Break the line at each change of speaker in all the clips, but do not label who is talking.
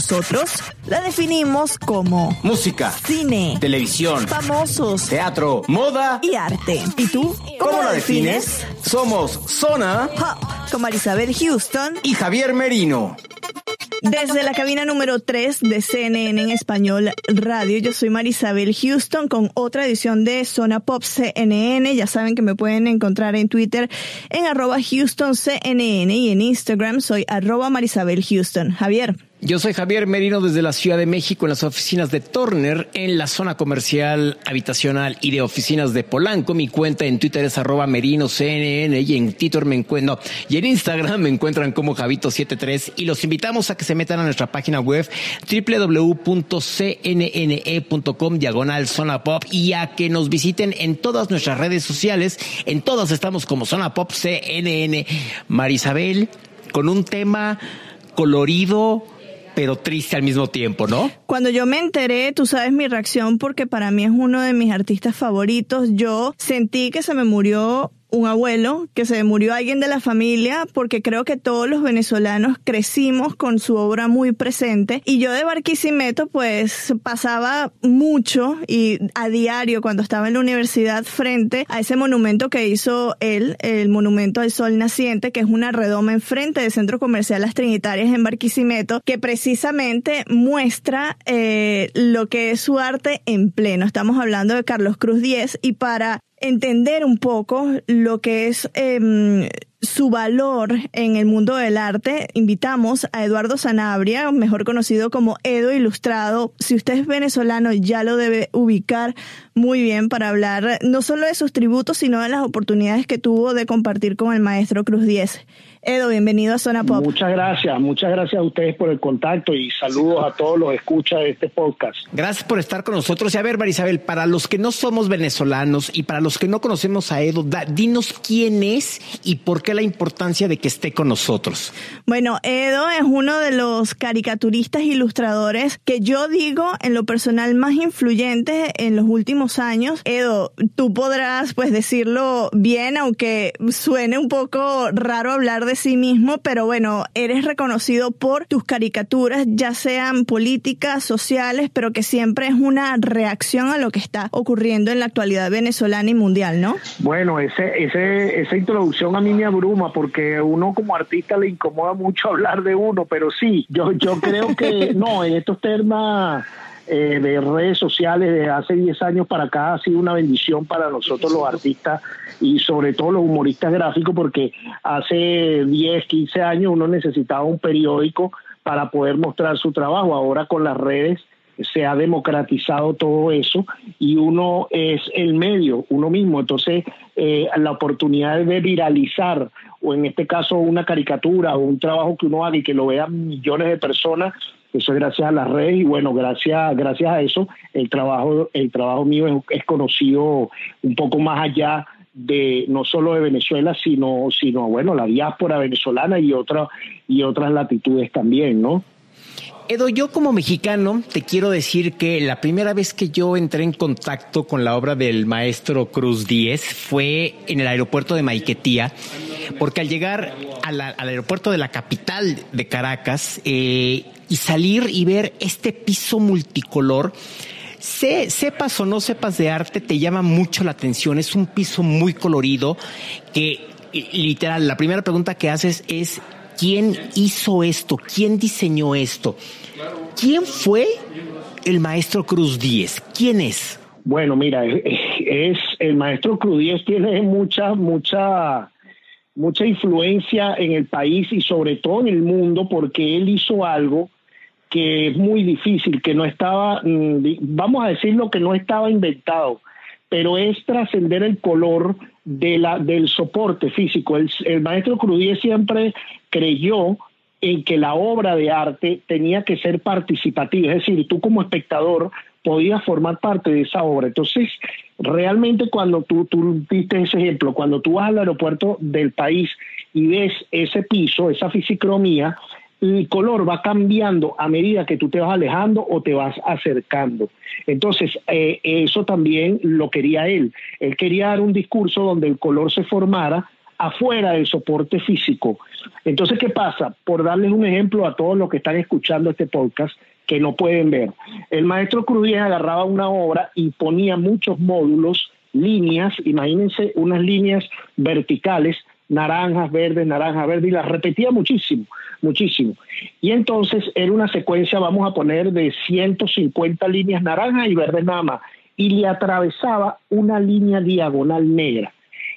Nosotros la definimos como
Música,
cine,
televisión,
famosos
teatro, moda.
y arte. ¿Y tú?
¿Cómo la defines? Somos Zona
Pop, con Marisabel Houston,
y Javier Merino.
desde la cabina número 3 de CNN en español radio. Yo soy Marisabel Houston con otra edición de Zona Pop CNN. Ya saben que me pueden encontrar en Twitter en arroba Houston CNN y en Instagram soy arroba Marisabel Houston. Javier.
Yo soy Javier Merino desde la Ciudad de México en las oficinas de Turner en la zona comercial, habitacional y de oficinas de Polanco. Mi cuenta en Twitter es arroba merino CNN y en Twitter me encuentro, y en Instagram me encuentran como Javito73 y los invitamos a que se metan a nuestra página web www.cnne.com diagonal zona pop y a que nos visiten en todas nuestras redes sociales. En todas estamos como zona pop CNN. Marisabel, con un tema colorido, pero triste al mismo tiempo, ¿no?
Cuando yo me enteré, tú sabes mi reacción porque para mí es uno de mis artistas favoritos. Yo sentí que se me murió un abuelo, que se murió alguien de la familia, porque creo que todos los venezolanos crecimos con su obra muy presente. Y yo de Barquisimeto, pues pasaba mucho y a diario cuando estaba en la universidad frente a ese monumento que hizo él, el Monumento al Sol Naciente, que es una redoma enfrente del Centro Comercial Las Trinitarias en Barquisimeto, que precisamente muestra eh, lo que es su arte en pleno. Estamos hablando de Carlos Cruz Diez y para entender un poco lo que es em, su valor en el mundo del arte, invitamos a Eduardo Sanabria, mejor conocido como Edo Ilustrado. Si usted es venezolano, ya lo debe ubicar muy bien para hablar no solo de sus tributos, sino de las oportunidades que tuvo de compartir con el maestro Cruz Diez. Edo, bienvenido a Zona Pop.
Muchas gracias, muchas gracias a ustedes por el contacto y saludos a todos los escuchas de este podcast.
Gracias por estar con nosotros. Y a ver, Marisabel, para los que no somos venezolanos y para los que no conocemos a Edo, da- dinos quién es y por qué la importancia de que esté con nosotros.
Bueno, Edo es uno de los caricaturistas ilustradores que yo digo en lo personal más influyentes en los últimos años. Edo, tú podrás pues decirlo bien, aunque suene un poco raro hablar de sí mismo, pero bueno, eres reconocido por tus caricaturas, ya sean políticas, sociales, pero que siempre es una reacción a lo que está ocurriendo en la actualidad venezolana y mundial, ¿no?
Bueno, ese, ese, esa introducción a mí me abruma porque uno como artista le incomoda mucho hablar de uno, pero sí, yo, yo creo que no, en estos temas eh, de redes sociales de hace 10 años para acá ha sido una bendición para nosotros los artistas y sobre todo los humoristas gráficos porque hace 10, 15 años uno necesitaba un periódico para poder mostrar su trabajo. Ahora con las redes se ha democratizado todo eso y uno es el medio, uno mismo. Entonces, eh, la oportunidad de viralizar, o en este caso una caricatura o un trabajo que uno haga y que lo vean millones de personas, eso es gracias a las redes y bueno, gracias, gracias a eso el trabajo, el trabajo mío es, conocido un poco más allá de no solo de Venezuela, sino, sino bueno, la diáspora venezolana y otra, y otras latitudes también, ¿no?
Edo, yo como mexicano te quiero decir que la primera vez que yo entré en contacto con la obra del maestro Cruz Díez fue en el aeropuerto de Maiquetía, porque al llegar al aeropuerto de la capital de Caracas eh, y salir y ver este piso multicolor, se- sepas o no sepas de arte, te llama mucho la atención. Es un piso muy colorido que, literal, la primera pregunta que haces es, ¿quién hizo esto? ¿Quién diseñó esto? ¿Quién fue el maestro Cruz Díez? ¿Quién es?
Bueno, mira, es, el maestro Crudíez tiene mucha, mucha, mucha influencia en el país y sobre todo en el mundo porque él hizo algo que es muy difícil, que no estaba, mm, vamos a decirlo, que no estaba inventado, pero es trascender el color de la, del soporte físico. El, maestro Crudier siempre creyó en que la obra de arte tenía que ser participativa, es decir, tú como espectador podías formar parte de esa obra. Entonces, realmente cuando tú, tú diste ese ejemplo, cuando tú vas al aeropuerto del país y ves ese piso, esa fisicromía, el color va cambiando a medida que tú te vas alejando o te vas acercando. Entonces, eh, eso también lo quería él. Él quería dar un discurso donde el color se formara afuera del soporte físico. Entonces, ¿qué pasa? Por darles un ejemplo a todos los que están escuchando este podcast, que no pueden ver. El maestro Cruz agarraba una obra y ponía muchos módulos, líneas, imagínense unas líneas verticales, naranjas, verdes, naranjas, verdes, y las repetía muchísimo, muchísimo. Y entonces era una secuencia, vamos a poner, de 150 líneas naranjas y verdes nada más, y le atravesaba una línea diagonal negra.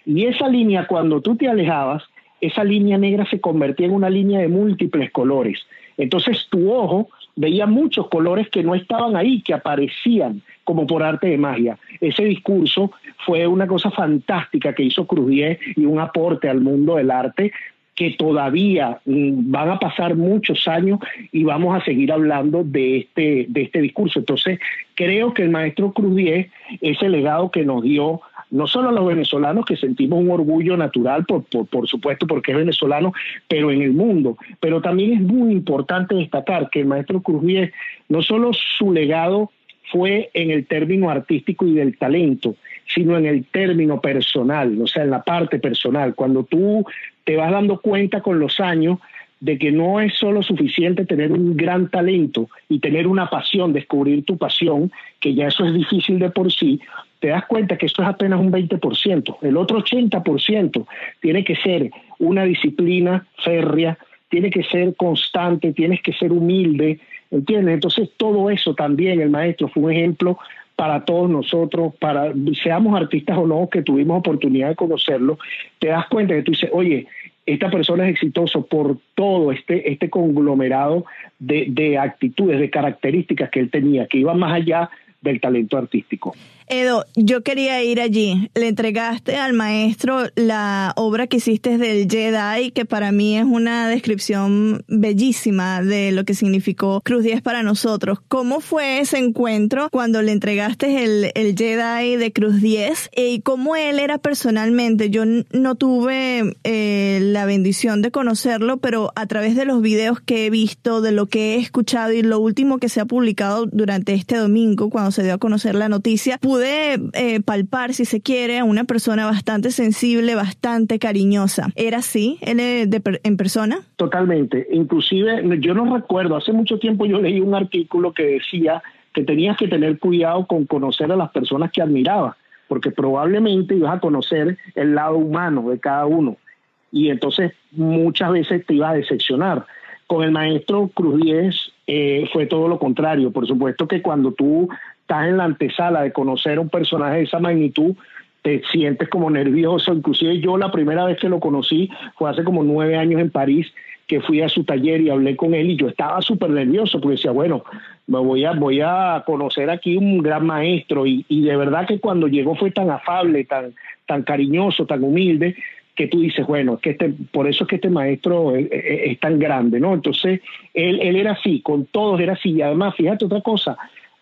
Y esa línea, cuando tú te alejabas, esa línea negra se convertía en una línea de múltiples colores. Entonces tu ojo veía muchos colores que no estaban ahí, que aparecían como por arte de magia. Ese discurso fue una cosa fantástica que hizo Crudier y un aporte al mundo del arte que todavía mm, van a pasar muchos años y vamos a seguir hablando de este, de este discurso. Entonces, creo que el maestro Crudier, ese legado que nos dio no solo a los venezolanos que sentimos un orgullo natural, por, por, supuesto, porque es venezolano, pero en el mundo. Pero también es muy importante destacar que el maestro Cruzvier, no solo su legado fue en el término artístico y del talento, sino en el término personal, o sea, en la parte personal. Cuando tú te vas dando cuenta con los años de que no es solo suficiente tener un gran talento y tener una pasión, descubrir tu pasión, que ya eso es difícil de por sí, te das cuenta que esto es apenas un 20%. El otro 80% tiene que ser una disciplina férrea, tiene que ser constante, tienes que ser humilde, ¿entiendes? Entonces todo eso también el maestro fue un ejemplo para todos nosotros, para seamos artistas o no, que tuvimos oportunidad de conocerlo, te das cuenta que tú dices, oye, esta persona es exitoso por todo este, este conglomerado de, de actitudes, de características que él tenía, que iban más allá del talento artístico.
Edo, yo quería ir allí. Le entregaste al maestro la obra que hiciste del Jedi, que para mí es una descripción bellísima de lo que significó Cruz 10 para nosotros. ¿Cómo fue ese encuentro cuando le entregaste el, el Jedi de Cruz 10? ¿Y cómo él era personalmente? Yo no tuve eh, la bendición de conocerlo, pero a través de los videos que he visto, de lo que he escuchado y lo último que se ha publicado durante este domingo, cuando se dio a conocer la noticia, pude eh, palpar, si se quiere, a una persona bastante sensible, bastante cariñosa. ¿Era así él en persona?
Totalmente. Inclusive, yo no recuerdo, hace mucho tiempo yo leí un artículo que decía que tenías que tener cuidado con conocer a las personas que admirabas, porque probablemente ibas a conocer el lado humano de cada uno. Y entonces muchas veces te iba a decepcionar. Con el maestro Cruz Diez eh, fue todo lo contrario. Por supuesto que cuando tú estás en la antesala de conocer a un personaje de esa magnitud, te sientes como nervioso. Inclusive yo la primera vez que lo conocí fue hace como nueve años en París, que fui a su taller y hablé con él y yo estaba súper nervioso porque decía, bueno, me voy a, voy a conocer aquí un gran maestro y, y de verdad que cuando llegó fue tan afable, tan, tan cariñoso, tan humilde, que tú dices, bueno, que este, por eso es que este maestro es, es, tan grande, ¿no? Entonces, él, él era así, con todos era así. Y además, fíjate otra cosa,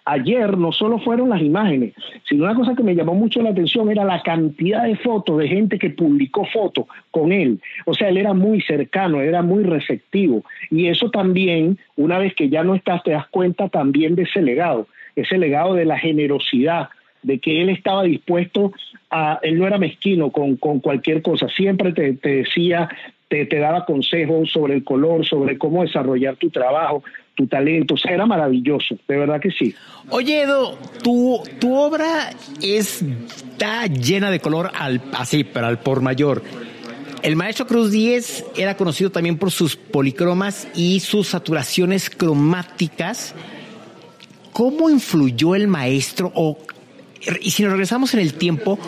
ayer no solo fueron las imágenes, sino una cosa que me llamó mucho la atención era la cantidad de fotos de gente que publicó fotos con él. O sea, él era muy cercano, era muy receptivo. Y eso también, una vez que ya no estás, te das cuenta también de ese legado, ese legado de la generosidad, de que él estaba dispuesto a, él no era mezquino con, con cualquier cosa, siempre te, te decía, te, te, daba consejos sobre el color, sobre cómo desarrollar tu trabajo, tu talento, o sea, era maravilloso, de verdad que sí.
Oye, Edo, tu, tu obra está llena de color al, así, pero al por mayor. El maestro Cruz 10 era conocido también por sus policromas y sus saturaciones cromáticas. ¿Cómo influyó el maestro o y si nos regresamos en el tiempo,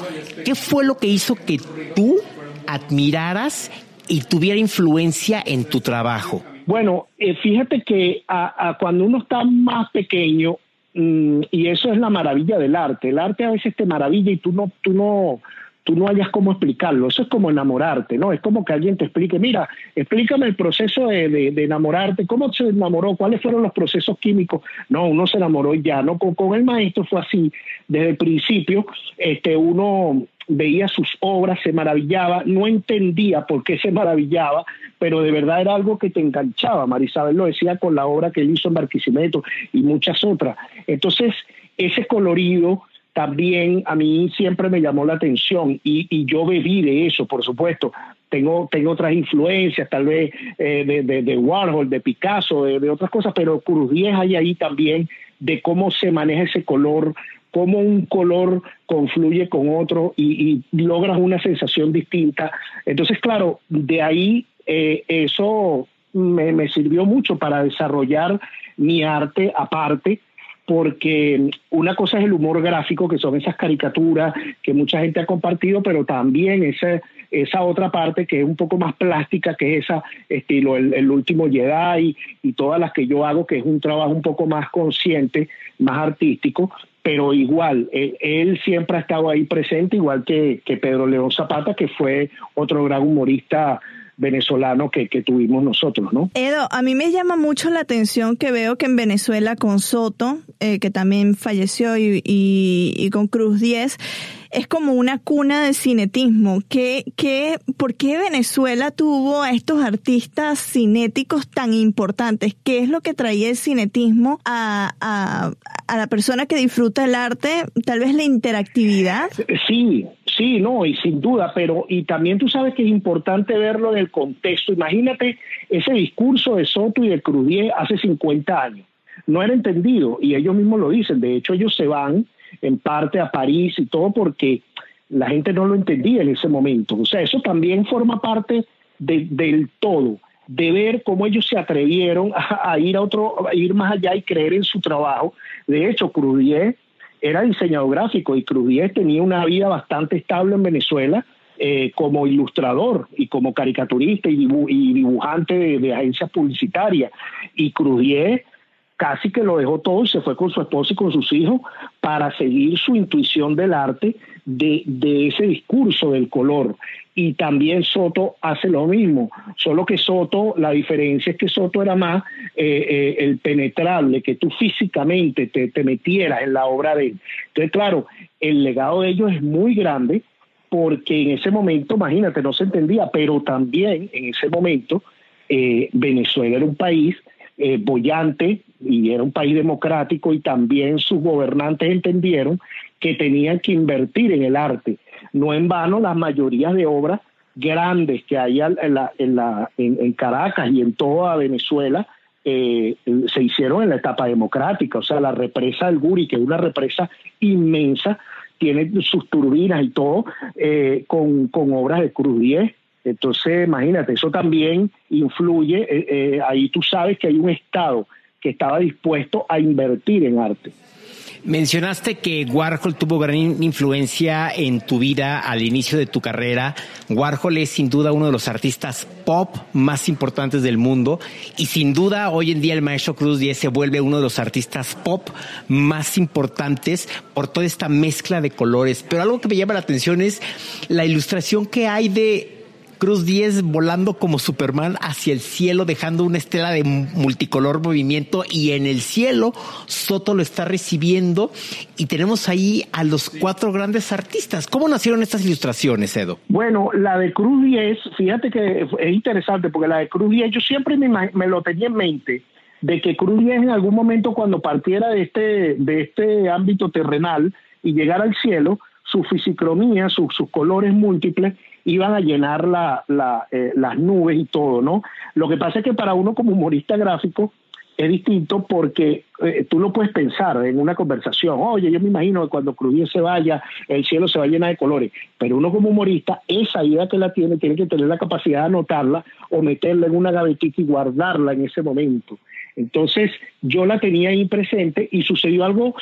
¿qué fue lo que hizo que tú admiraras y tuviera influencia en tu trabajo?
Bueno, eh, fíjate que a, cuando uno está más pequeño, mm, y eso es la maravilla del arte, el arte a veces te maravilla y tú no, tú no, tú no hayas cómo explicarlo. Eso es como enamorarte, ¿no? Es como que alguien te explique, mira, explícame el proceso de, enamorarte, cómo se enamoró, cuáles fueron los procesos químicos. No, uno se enamoró ya, ¿no? Con, con el maestro fue así. Desde el principio, este, uno veía sus obras, se maravillaba, no entendía por qué se maravillaba, pero de verdad era algo que te enganchaba. Marisabel lo decía con la obra que él hizo en Barquisimeto y muchas otras. Entonces, ese colorido, también a mí siempre me llamó la atención y, yo bebí de eso, por supuesto. Tengo, tengo otras influencias, tal vez eh, de, Warhol, de Picasso, de, otras cosas, pero Cruz 10 hay ahí también de cómo se maneja ese color, cómo un color confluye con otro y, logras una sensación distinta. Entonces, claro, de ahí eh, eso me, sirvió mucho para desarrollar mi arte aparte porque una cosa es el humor gráfico, que son esas caricaturas que mucha gente ha compartido, pero también esa, esa otra parte que es un poco más plástica, que es esa estilo el, último Jedi y, todas las que yo hago, que es un trabajo un poco más consciente, más artístico, pero igual, él, siempre ha estado ahí presente, igual que, que Pedro León Zapata, que fue otro gran humorista venezolano que, que, tuvimos nosotros, ¿no?
Edo, a mí me llama mucho la atención que veo que en Venezuela con Soto, eh, que también falleció, y, y, con Cruz 10, es como una cuna de cinetismo. ¿Qué, qué, ¿Por qué Venezuela tuvo a estos artistas cinéticos tan importantes? ¿Qué es lo que traía el cinetismo a, a, a la persona que disfruta el arte? Tal vez la interactividad.
Sí, Sí, no, y sin duda, pero y también tú sabes que es importante verlo en el contexto. Imagínate ese discurso de Soto y de Crudier hace 50 años. No era entendido y ellos mismos lo dicen. De hecho, ellos se van en parte a París y todo porque la gente no lo entendía en ese momento. O sea, eso también forma parte del todo, de ver cómo ellos se atrevieron a, ir a otro, ir más allá y creer en su trabajo. De hecho, Crudier era diseñador gráfico y Crudier tenía una vida bastante estable en Venezuela eh, como ilustrador y como caricaturista y, dibujante de, agencias publicitarias. Y Crudier casi que lo dejó todo y se fue con su esposa y con sus hijos para seguir su intuición del arte de, de ese discurso del color y también Soto hace lo mismo, solo que Soto, la diferencia es que Soto era más eh, eh, el penetrable, que tú físicamente te, te, metieras en la obra de él. Entonces, claro, el legado de ellos es muy grande porque en ese momento, imagínate, no se entendía, pero también en ese momento eh, Venezuela era un país bollante y era un país democrático y también sus gobernantes entendieron que tenían que invertir en el arte no en vano, las mayorías de obras grandes que hay en, la, en, la, en, Caracas y en toda Venezuela eh, se hicieron en la etapa democrática. O sea, la represa del Guri, que es una represa inmensa, tiene sus turbinas y todo, eh, con, con obras de Cruz 10. Entonces, imagínate, eso también influye. Eh, ahí tú sabes que hay un Estado que estaba dispuesto a invertir en arte.
Mencionaste que Warhol tuvo gran influencia en tu vida al inicio de tu carrera. Warhol es sin duda uno de los artistas pop más importantes del mundo y sin duda hoy en día el maestro Cruz 10 se vuelve uno de los artistas pop más importantes por toda esta mezcla de colores. Pero algo que me llama la atención es la ilustración que hay de Cruz 10 volando como Superman hacia el cielo, dejando una estela de multicolor movimiento y en el cielo Soto lo está recibiendo y tenemos ahí a los cuatro grandes artistas. ¿Cómo nacieron estas ilustraciones, Edo?
Bueno, la de Cruz 10, fíjate que es interesante porque la de Cruz 10 yo siempre me, me lo tenía en mente de que Cruz 10 en algún momento cuando partiera de este, de este ámbito terrenal y llegara al cielo, su fisicromía, sus colores múltiples, iban a llenar la, eh, las nubes y todo, ¿no? Lo que pasa es que para uno como humorista gráfico es distinto porque eh, tú lo puedes pensar en una conversación, oye, yo me imagino que cuando Cruz se vaya, el cielo se va a llenar de colores, pero uno como humorista, esa idea que la tiene, tiene que tener la capacidad de anotarla o meterla en una gavetita y guardarla en ese momento. Entonces, yo la tenía ahí presente y sucedió algo,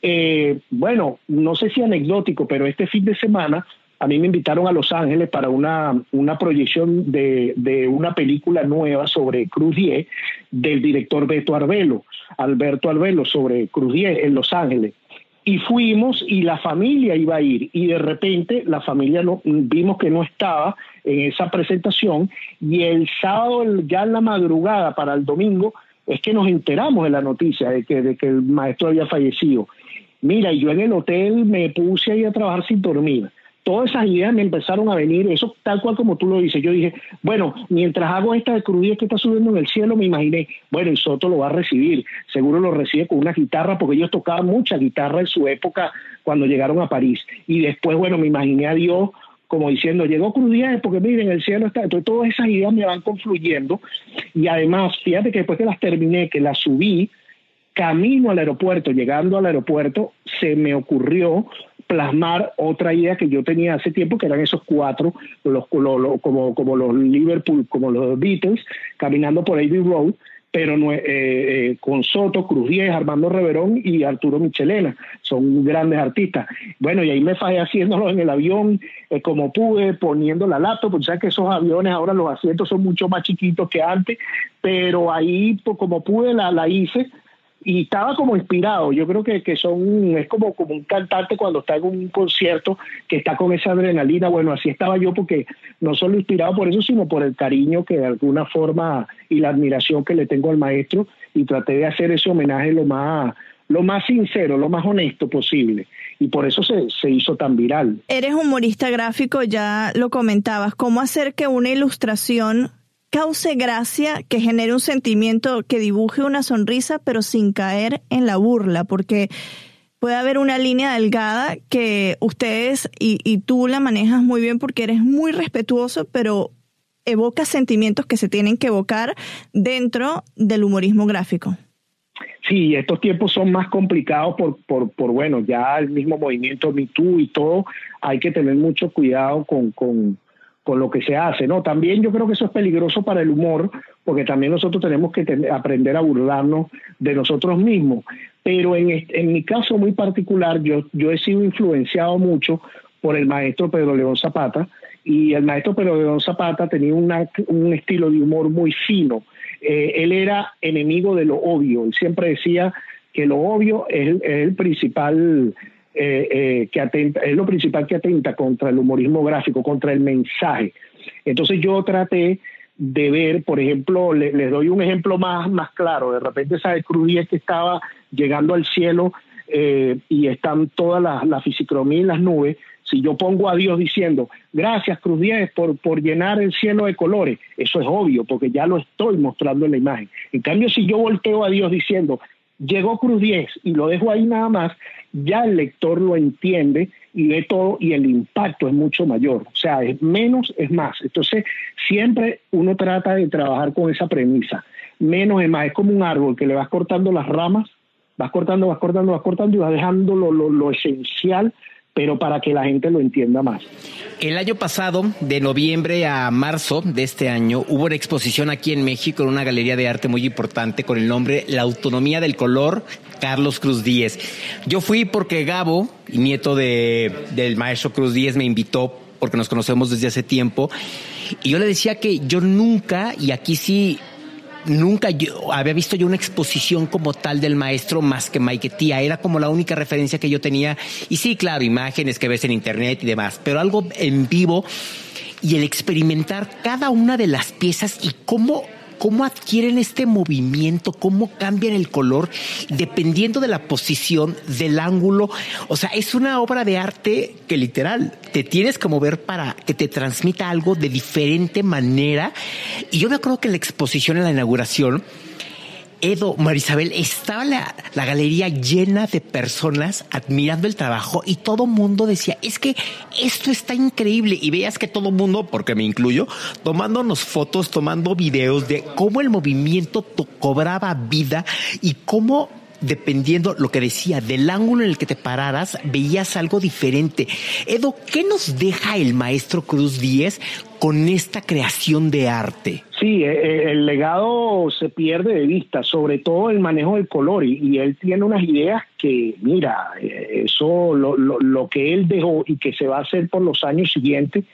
eh, bueno, no sé si anecdótico, pero este fin de semana a mí me invitaron a Los Ángeles para una, una proyección de, de una película nueva sobre Cruz 10 del director Beto Arbelo, Alberto Arbelo, sobre Cruz 10 en Los Ángeles. Y fuimos y la familia iba a ir y de repente la familia no, vimos que no estaba en esa presentación y el sábado ya en la madrugada para el domingo es que nos enteramos de la noticia de que, de que el maestro había fallecido. Mira, yo en el hotel me puse ahí a trabajar sin dormir todas esas ideas me empezaron a venir, eso tal cual como tú lo dices. Yo dije, bueno, mientras hago esta crudía que está subiendo en el cielo, me imaginé, bueno, y Soto lo va a recibir, seguro lo recibe con una guitarra, porque ellos tocaban mucha guitarra en su época cuando llegaron a París. Y después, bueno, me imaginé a Dios como diciendo, llegó Crudía porque miren, el cielo está. Entonces, todas esas ideas me van confluyendo. Y además, fíjate que después que las terminé, que las subí, camino al aeropuerto, llegando al aeropuerto, se me ocurrió plasmar otra idea que yo tenía hace tiempo, que eran esos cuatro, los, como, como los Liverpool, como los Beatles, caminando por Abbey Road, pero eh, eh, con Soto, Cruz Diez, Armando Reverón y Arturo Michelena, son grandes artistas. Bueno, y ahí me fallé haciéndolo en el avión, eh, como pude, poniendo la laptop, porque sabes que esos aviones ahora los asientos son mucho más chiquitos que antes, pero ahí como pude la, la hice, y estaba como inspirado. Yo creo que, que son, es como, como un cantante cuando está en un concierto que está con esa adrenalina. Bueno, así estaba yo porque no solo inspirado por eso, sino por el cariño que de alguna forma y la admiración que le tengo al maestro y traté de hacer ese homenaje lo más, lo más sincero, lo más honesto posible. Y por eso se, se hizo tan viral.
Eres humorista gráfico, ya lo comentabas. ¿Cómo hacer que una ilustración cause gracia, que genere un sentimiento, que dibuje una sonrisa, pero sin caer en la burla, porque puede haber una línea delgada que ustedes y, y tú la manejas muy bien porque eres muy respetuoso, pero evoca sentimientos que se tienen que evocar dentro del humorismo gráfico.
Sí, estos tiempos son más complicados por, por, por bueno, ya el mismo movimiento Me y todo, hay que tener mucho cuidado con, con lo que se hace, ¿no? También yo creo que eso es peligroso para el humor, porque también nosotros tenemos que aprender a burlarnos de nosotros mismos. Pero en, en mi caso muy particular, yo, yo he sido influenciado mucho por el maestro Pedro León Zapata, y el maestro Pedro León Zapata tenía un estilo de humor muy fino. Eh, él era enemigo de lo obvio, él siempre decía que lo obvio es el principal eh, eh, que atenta, es lo principal que atenta contra el humorismo gráfico, contra el mensaje. Entonces yo traté de ver, por ejemplo, les doy un ejemplo más, más claro, de repente esa Cruz que estaba llegando al cielo eh, y están todas las la fisicromía y las nubes, si yo pongo a Dios diciendo, gracias Cruz 10 por, por llenar el cielo de colores, eso es obvio, porque ya lo estoy mostrando en la imagen. En cambio, si yo volteo a Dios diciendo, llegó Cruz 10 y lo dejo ahí nada más, ya el lector lo entiende y ve todo y el impacto es mucho mayor. O sea, es menos es más. Entonces, siempre uno trata de trabajar con esa premisa. Menos es más. Es como un árbol que le vas cortando las ramas, vas cortando, vas cortando, vas cortando y vas dejando lo, lo, lo esencial pero para que la gente lo entienda más.
El año pasado, de noviembre a marzo de este año, hubo una exposición aquí en México en una galería de arte muy importante con el nombre La Autonomía del Color, Carlos Cruz Díez. Yo fui porque Gabo, nieto de, del maestro Cruz Díez, me invitó porque nos conocemos desde hace tiempo. Y yo le decía que yo nunca, y aquí sí nunca yo había visto yo una exposición como tal del maestro más que Tía. Era como la única referencia que yo tenía. Y sí, claro, imágenes que ves en internet y demás, pero algo en vivo y el experimentar cada una de las piezas y cómo cómo adquieren este movimiento, cómo cambian el color, dependiendo de la posición, del ángulo. O sea, es una obra de arte que literal te tienes que mover para que te transmita algo de diferente manera. Y yo me acuerdo que en la exposición, en la inauguración, Edo, Marisabel, estaba la, la, galería llena de personas admirando el trabajo y todo mundo decía, es que esto está increíble. Y veías que todo mundo, porque me incluyo, tomándonos fotos, tomando videos de cómo el movimiento cobraba vida y cómo dependiendo lo que decía, del ángulo en el que te pararas, veías algo diferente. Edo, ¿qué nos deja el maestro Cruz Díez con esta creación de arte?
Sí, eh, eh, el legado se pierde de vista, sobre todo el manejo del color, y, él tiene unas ideas que, mira, eh, eso, lo, lo, que él dejó y que se va a hacer por los años siguientes,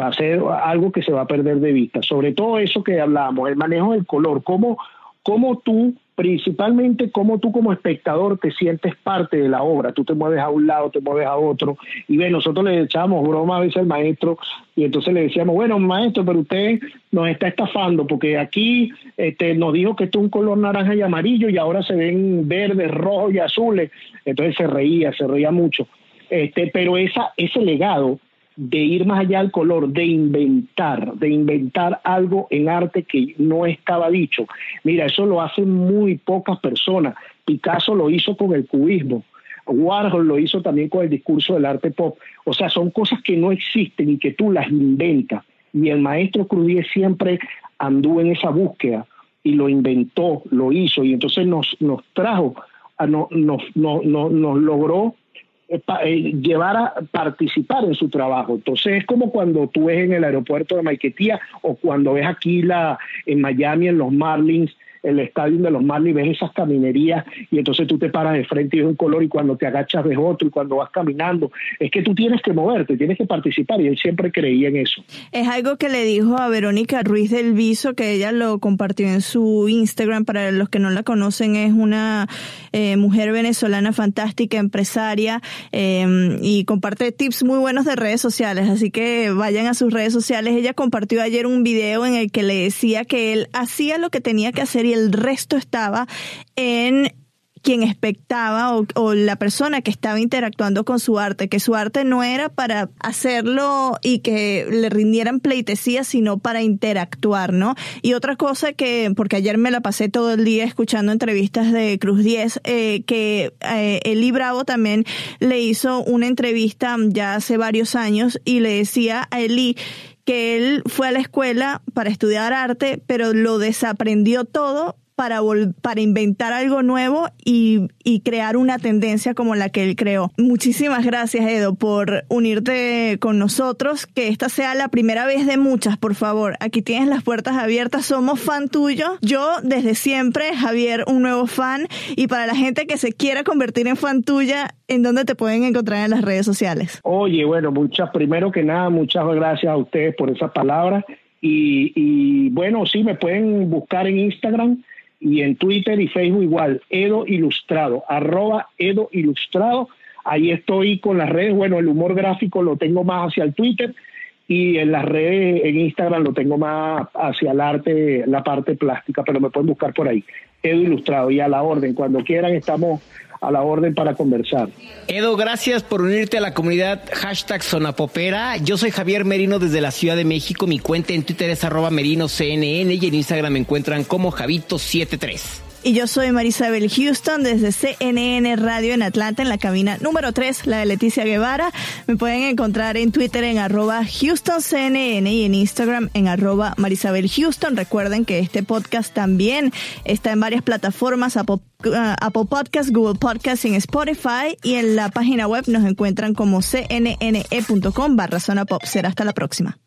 va a ser algo que se va a perder de vista. Sobre todo eso que hablábamos, el manejo del color, cómo, cómo tú principalmente cómo tú como espectador te sientes parte de la obra. Tú te mueves a un lado, te mueves a otro. Y ve, nosotros le echábamos broma a veces al maestro y entonces le decíamos, bueno, maestro, pero usted nos está estafando porque aquí este, nos dijo que esto es un color naranja y amarillo y ahora se ven verdes, rojos y azules. Entonces se reía, se reía mucho. Este, pero esa, ese legado de ir más allá del color, de inventar, de inventar algo en arte que no estaba dicho. Mira, eso lo hacen muy pocas personas. Picasso lo hizo con el cubismo. Warhol lo hizo también con el discurso del arte pop. O sea, son cosas que no existen y que tú las inventas. Y el maestro Crudier siempre anduvo en esa búsqueda y lo inventó, lo hizo y entonces nos, nos trajo, a, nos, nos, nos logró eh, llevar a participar en su trabajo. Entonces es como cuando tú ves en el aeropuerto de Maiquetía o cuando ves aquí la, en Miami en los Marlins el estadio de los Marlins, ves esas caminerías y entonces tú te paras de frente y ves un color y cuando te agachas ves otro y cuando vas caminando. Es que tú tienes que moverte, tienes que participar y él siempre creía en eso.
Es algo que le dijo a Verónica Ruiz del Viso, que ella lo compartió en su Instagram. Para los que no la conocen, es una eh, mujer venezolana fantástica, empresaria em, y comparte tips muy buenos de redes sociales. Así que vayan a sus redes sociales. Ella compartió ayer un video en el que le decía que él hacía lo que tenía que hacer y el resto estaba en quien expectaba o, la persona que estaba interactuando con su arte, que su arte no era para hacerlo y que le rindieran pleitesía, sino para interactuar, ¿no? Y otra cosa que, porque ayer me la pasé todo el día escuchando entrevistas de Cruz 10, eh, que eh, Eli Bravo también le hizo una entrevista ya hace varios años y le decía a Eli que él fue a la escuela para estudiar arte, pero lo desaprendió todo para, para inventar algo nuevo y, y, crear una tendencia como la que él creó. Muchísimas gracias, Edo, por unirte con nosotros. Que esta sea la primera vez de muchas, por favor. Aquí tienes las puertas abiertas. Somos fan tuyo. Yo, desde siempre, Javier, un nuevo fan. Y para la gente que se quiera convertir en fan tuya, ¿en dónde te pueden encontrar en las redes sociales?
Oye, bueno, muchas, primero que nada, muchas gracias a ustedes por esa palabra. Y, y bueno, sí, me pueden buscar en Instagram y en Twitter y Facebook igual, Edo Ilustrado, arroba Edo Ilustrado. Ahí estoy con las redes. Bueno, el humor gráfico lo tengo más hacia el Twitter y en las redes, en Instagram lo tengo más hacia el arte, la parte plástica, pero me pueden buscar por ahí. Edo Ilustrado y a la orden. Cuando quieran estamos a la orden para conversar.
Edo, gracias por unirte a la comunidad hashtag Sonapopera. Yo soy Javier Merino desde la Ciudad de México. Mi cuenta en Twitter es arroba merinoCNN y en Instagram me encuentran como Javito73.
Y yo soy Marisabel Houston desde CNN Radio en Atlanta, en la cabina número 3, la de Leticia Guevara. Me pueden encontrar en Twitter en arroba HoustonCNN y en Instagram en arroba Marisabel Houston. Recuerden que este podcast también está en varias plataformas, Apple, uh, Podcast, Google Podcast en Spotify. Y en la página web nos encuentran como cnne.com barra zona. Será hasta la próxima.